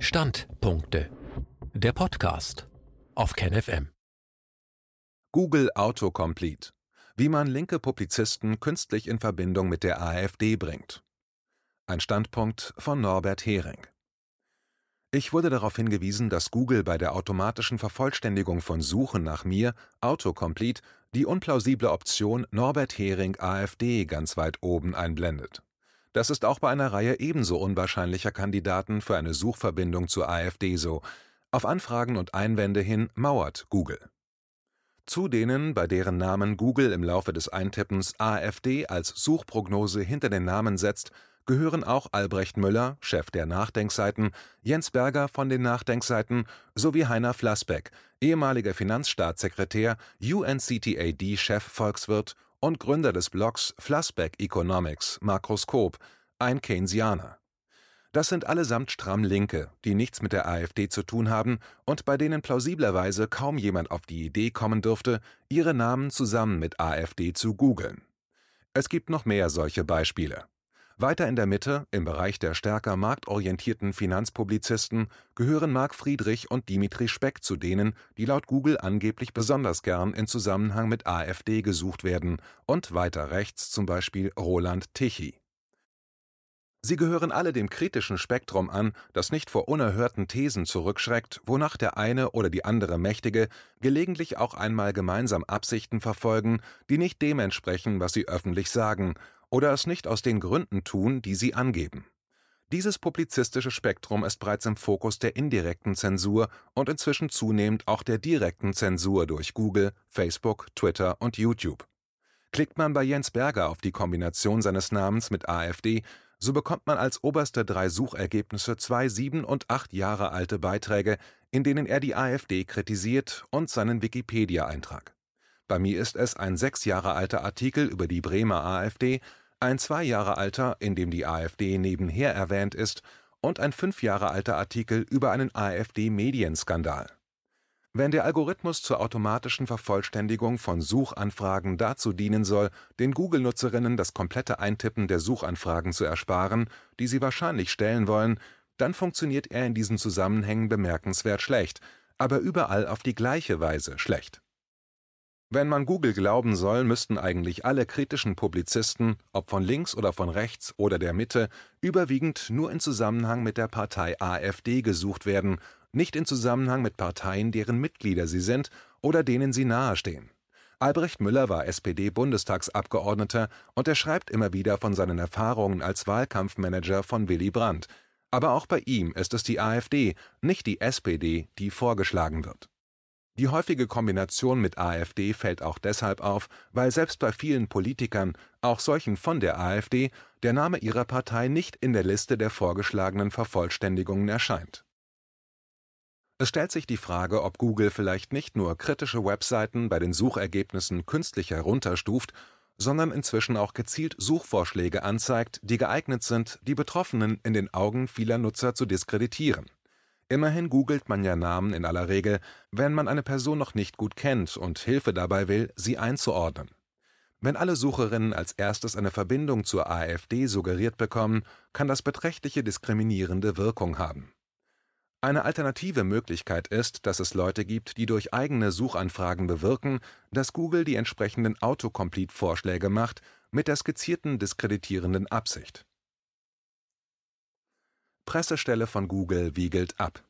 Standpunkte. Der Podcast auf KenFM. Google Autocomplete. Wie man linke Publizisten künstlich in Verbindung mit der AfD bringt. Ein Standpunkt von Norbert Hering. Ich wurde darauf hingewiesen, dass Google bei der automatischen Vervollständigung von Suchen nach mir, Autocomplete, die unplausible Option Norbert Hering AfD ganz weit oben einblendet. Das ist auch bei einer Reihe ebenso unwahrscheinlicher Kandidaten für eine Suchverbindung zur AfD so. Auf Anfragen und Einwände hin mauert Google. Zu denen, bei deren Namen Google im Laufe des Eintippens AfD als Suchprognose hinter den Namen setzt, gehören auch Albrecht Müller, Chef der Nachdenkseiten, Jens Berger von den Nachdenkseiten sowie Heiner Flassbeck, ehemaliger Finanzstaatssekretär, UNCTAD-Chefvolkswirt und Gründer des Blogs Flassbeck Economics Makroskop, ein Keynesianer. Das sind allesamt stramm Linke, die nichts mit der AfD zu tun haben und bei denen plausiblerweise kaum jemand auf die Idee kommen dürfte, ihre Namen zusammen mit AfD zu googeln. Es gibt noch mehr solche Beispiele. Weiter in der Mitte, im Bereich der stärker marktorientierten Finanzpublizisten, gehören Marc Friedrich und Dimitri Speck zu denen, die laut Google angeblich besonders gern in Zusammenhang mit AfD gesucht werden, und weiter rechts zum Beispiel Roland Tichy. Sie gehören alle dem kritischen Spektrum an, das nicht vor unerhörten Thesen zurückschreckt, wonach der eine oder die andere Mächtige gelegentlich auch einmal gemeinsam Absichten verfolgen, die nicht dem entsprechen, was sie öffentlich sagen, oder es nicht aus den Gründen tun, die sie angeben. Dieses publizistische Spektrum ist bereits im Fokus der indirekten Zensur und inzwischen zunehmend auch der direkten Zensur durch Google, Facebook, Twitter und YouTube. Klickt man bei Jens Berger auf die Kombination seines Namens mit AfD, so bekommt man als oberste drei Suchergebnisse zwei sieben und acht Jahre alte Beiträge, in denen er die AfD kritisiert und seinen Wikipedia-Eintrag. Bei mir ist es ein sechs Jahre alter Artikel über die Bremer AfD, ein zwei Jahre alter, in dem die AfD nebenher erwähnt ist, und ein fünf Jahre alter Artikel über einen AfD-Medienskandal. Wenn der Algorithmus zur automatischen Vervollständigung von Suchanfragen dazu dienen soll, den Google-Nutzerinnen das komplette Eintippen der Suchanfragen zu ersparen, die sie wahrscheinlich stellen wollen, dann funktioniert er in diesen Zusammenhängen bemerkenswert schlecht, aber überall auf die gleiche Weise schlecht. Wenn man Google glauben soll, müssten eigentlich alle kritischen Publizisten, ob von links oder von rechts oder der Mitte, überwiegend nur in Zusammenhang mit der Partei AfD gesucht werden, nicht in Zusammenhang mit Parteien, deren Mitglieder sie sind oder denen sie nahestehen. Albrecht Müller war SPD-Bundestagsabgeordneter und er schreibt immer wieder von seinen Erfahrungen als Wahlkampfmanager von Willy Brandt. Aber auch bei ihm ist es die AfD, nicht die SPD, die vorgeschlagen wird. Die häufige Kombination mit AfD fällt auch deshalb auf, weil selbst bei vielen Politikern, auch solchen von der AfD, der Name ihrer Partei nicht in der Liste der vorgeschlagenen Vervollständigungen erscheint. Es stellt sich die Frage, ob Google vielleicht nicht nur kritische Webseiten bei den Suchergebnissen künstlich herunterstuft, sondern inzwischen auch gezielt Suchvorschläge anzeigt, die geeignet sind, die Betroffenen in den Augen vieler Nutzer zu diskreditieren. Immerhin googelt man ja Namen in aller Regel, wenn man eine Person noch nicht gut kennt und Hilfe dabei will, sie einzuordnen. Wenn alle Sucherinnen als erstes eine Verbindung zur AfD suggeriert bekommen, kann das beträchtliche diskriminierende Wirkung haben. Eine alternative Möglichkeit ist, dass es Leute gibt, die durch eigene Suchanfragen bewirken, dass Google die entsprechenden Autocomplete-Vorschläge macht, mit der skizzierten diskreditierenden Absicht. Pressestelle von Google wiegelt ab.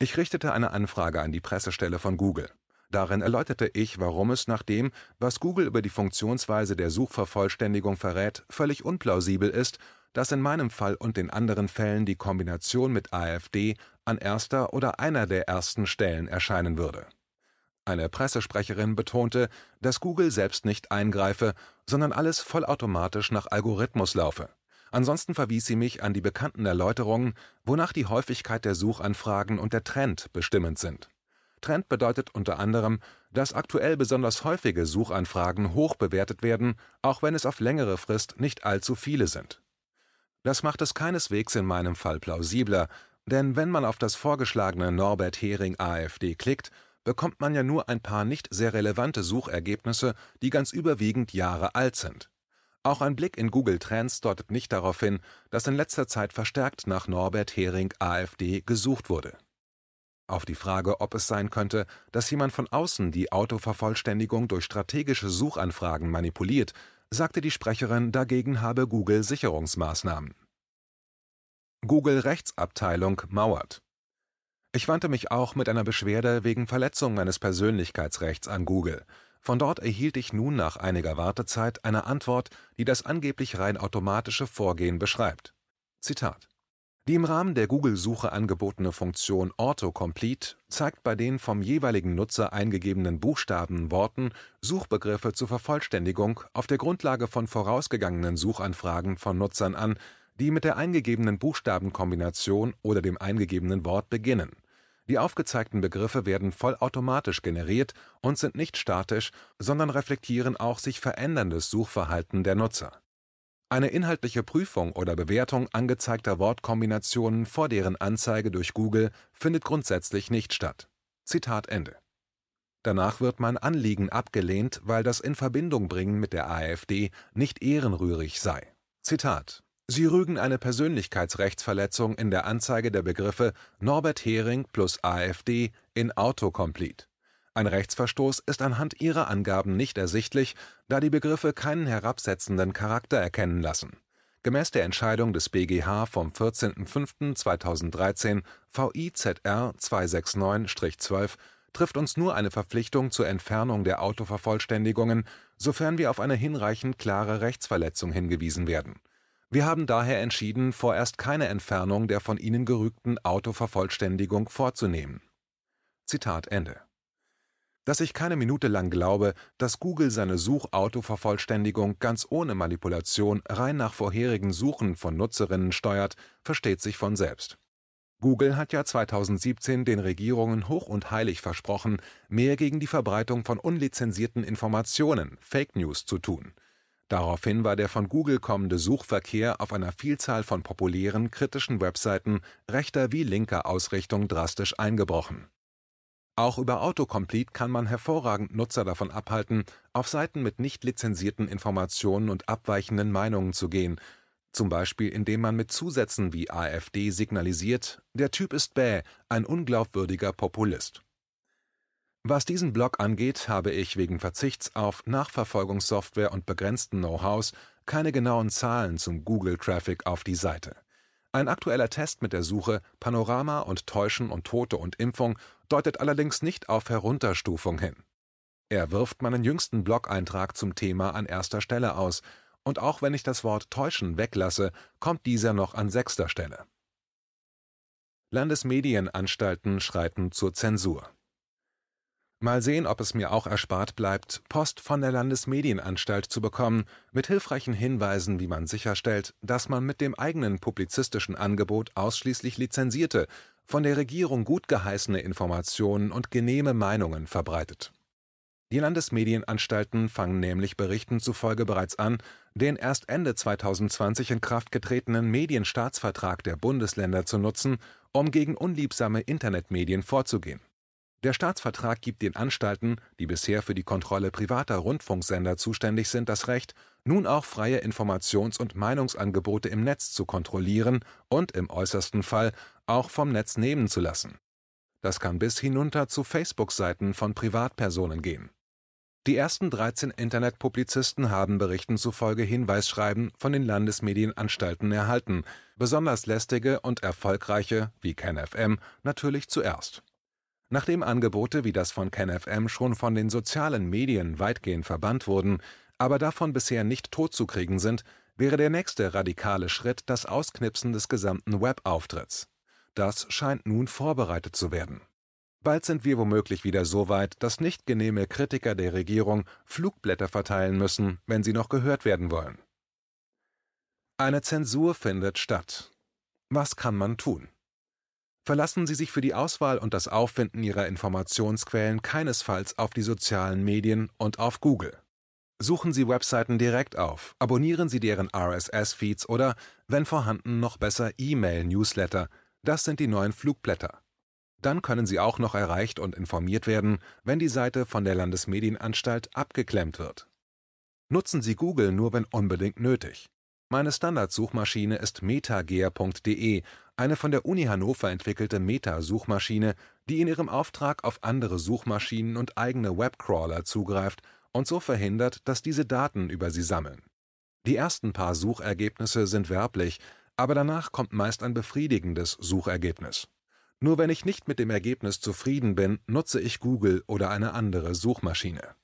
Ich richtete eine Anfrage an die Pressestelle von Google. Darin erläuterte ich, warum es nach dem, was Google über die Funktionsweise der Suchvervollständigung verrät, völlig unplausibel ist, dass in meinem Fall und den anderen Fällen die Kombination mit AfD an erster oder einer der ersten Stellen erscheinen würde. Eine Pressesprecherin betonte, dass Google selbst nicht eingreife, sondern alles vollautomatisch nach Algorithmus laufe. Ansonsten verwies sie mich an die bekannten Erläuterungen, wonach die Häufigkeit der Suchanfragen und der Trend bestimmend sind. Trend bedeutet unter anderem, dass aktuell besonders häufige Suchanfragen hoch bewertet werden, auch wenn es auf längere Frist nicht allzu viele sind. Das macht es keineswegs in meinem Fall plausibler, denn wenn man auf das vorgeschlagene Norbert Hering AfD klickt, bekommt man ja nur ein paar nicht sehr relevante Suchergebnisse, die ganz überwiegend Jahre alt sind. Auch ein Blick in Google Trends deutet nicht darauf hin, dass in letzter Zeit verstärkt nach Norbert Hering AfD gesucht wurde. Auf die Frage, ob es sein könnte, dass jemand von außen die Autovervollständigung durch strategische Suchanfragen manipuliert, sagte die Sprecherin, dagegen habe Google Sicherungsmaßnahmen. Google Rechtsabteilung mauert. Ich wandte mich auch mit einer Beschwerde wegen Verletzung meines Persönlichkeitsrechts an Google. Von dort erhielt ich nun nach einiger Wartezeit eine Antwort, die das angeblich rein automatische Vorgehen beschreibt. Zitat die im Rahmen der Google-Suche angebotene Funktion Autocomplete zeigt bei den vom jeweiligen Nutzer eingegebenen Buchstaben, Worten Suchbegriffe zur Vervollständigung auf der Grundlage von vorausgegangenen Suchanfragen von Nutzern an, die mit der eingegebenen Buchstabenkombination oder dem eingegebenen Wort beginnen. Die aufgezeigten Begriffe werden vollautomatisch generiert und sind nicht statisch, sondern reflektieren auch sich veränderndes Suchverhalten der Nutzer eine inhaltliche Prüfung oder Bewertung angezeigter Wortkombinationen vor deren Anzeige durch Google findet grundsätzlich nicht statt. Zitat Ende. Danach wird mein Anliegen abgelehnt, weil das in Verbindung bringen mit der AfD nicht ehrenrührig sei. Zitat Sie rügen eine Persönlichkeitsrechtsverletzung in der Anzeige der Begriffe Norbert Hering plus AfD in Autocomplete. Ein Rechtsverstoß ist anhand ihrer Angaben nicht ersichtlich, da die Begriffe keinen herabsetzenden Charakter erkennen lassen. Gemäß der Entscheidung des BGH vom 14.05.2013 VIZR 269-12 trifft uns nur eine Verpflichtung zur Entfernung der Autovervollständigungen, sofern wir auf eine hinreichend klare Rechtsverletzung hingewiesen werden. Wir haben daher entschieden, vorerst keine Entfernung der von Ihnen gerügten Autovervollständigung vorzunehmen. Zitat Ende dass ich keine Minute lang glaube, dass Google seine Suchautovervollständigung ganz ohne Manipulation rein nach vorherigen Suchen von Nutzerinnen steuert, versteht sich von selbst. Google hat ja 2017 den Regierungen hoch und heilig versprochen, mehr gegen die Verbreitung von unlizenzierten Informationen, Fake News, zu tun. Daraufhin war der von Google kommende Suchverkehr auf einer Vielzahl von populären, kritischen Webseiten rechter wie linker Ausrichtung drastisch eingebrochen auch über Autocomplete kann man hervorragend Nutzer davon abhalten, auf Seiten mit nicht lizenzierten Informationen und abweichenden Meinungen zu gehen, zum Beispiel indem man mit Zusätzen wie AfD signalisiert, der Typ ist bäh, ein unglaubwürdiger Populist. Was diesen Blog angeht, habe ich wegen Verzichts auf Nachverfolgungssoftware und begrenzten Know-hows keine genauen Zahlen zum Google-Traffic auf die Seite. Ein aktueller Test mit der Suche Panorama und Täuschen und Tote und Impfung deutet allerdings nicht auf Herunterstufung hin. Er wirft meinen jüngsten Blog-Eintrag zum Thema an erster Stelle aus, und auch wenn ich das Wort täuschen weglasse, kommt dieser noch an sechster Stelle. Landesmedienanstalten schreiten zur Zensur. Mal sehen, ob es mir auch erspart bleibt, Post von der Landesmedienanstalt zu bekommen, mit hilfreichen Hinweisen, wie man sicherstellt, dass man mit dem eigenen publizistischen Angebot ausschließlich lizenzierte, von der Regierung gut geheißene Informationen und genehme Meinungen verbreitet. Die Landesmedienanstalten fangen nämlich Berichten zufolge bereits an, den erst Ende 2020 in Kraft getretenen Medienstaatsvertrag der Bundesländer zu nutzen, um gegen unliebsame Internetmedien vorzugehen der Staatsvertrag gibt den Anstalten, die bisher für die Kontrolle privater Rundfunksender zuständig sind, das Recht, nun auch freie Informations und Meinungsangebote im Netz zu kontrollieren und im äußersten Fall auch vom Netz nehmen zu lassen. Das kann bis hinunter zu Facebook-Seiten von Privatpersonen gehen. Die ersten 13 Internetpublizisten haben Berichten zufolge Hinweisschreiben von den Landesmedienanstalten erhalten, besonders lästige und erfolgreiche, wie KenFM, natürlich zuerst Nachdem Angebote wie das von KenFM schon von den sozialen Medien weitgehend verbannt wurden, aber davon bisher nicht totzukriegen sind, wäre der nächste radikale Schritt das Ausknipsen des gesamten Webauftritts. Das scheint nun vorbereitet zu werden. Bald sind wir womöglich wieder so weit, dass nicht genehme Kritiker der Regierung Flugblätter verteilen müssen, wenn sie noch gehört werden wollen. Eine Zensur findet statt. Was kann man tun? Verlassen Sie sich für die Auswahl und das Auffinden Ihrer Informationsquellen keinesfalls auf die sozialen Medien und auf Google. Suchen Sie Webseiten direkt auf, abonnieren Sie deren RSS-Feeds oder, wenn vorhanden, noch besser E-Mail-Newsletter. Das sind die neuen Flugblätter. Dann können Sie auch noch erreicht und informiert werden, wenn die Seite von der Landesmedienanstalt abgeklemmt wird. Nutzen Sie Google nur, wenn unbedingt nötig. Meine Standardsuchmaschine ist metagear.de, eine von der Uni Hannover entwickelte Meta-Suchmaschine, die in ihrem Auftrag auf andere Suchmaschinen und eigene Webcrawler zugreift und so verhindert, dass diese Daten über sie sammeln. Die ersten paar Suchergebnisse sind werblich, aber danach kommt meist ein befriedigendes Suchergebnis. Nur wenn ich nicht mit dem Ergebnis zufrieden bin, nutze ich Google oder eine andere Suchmaschine.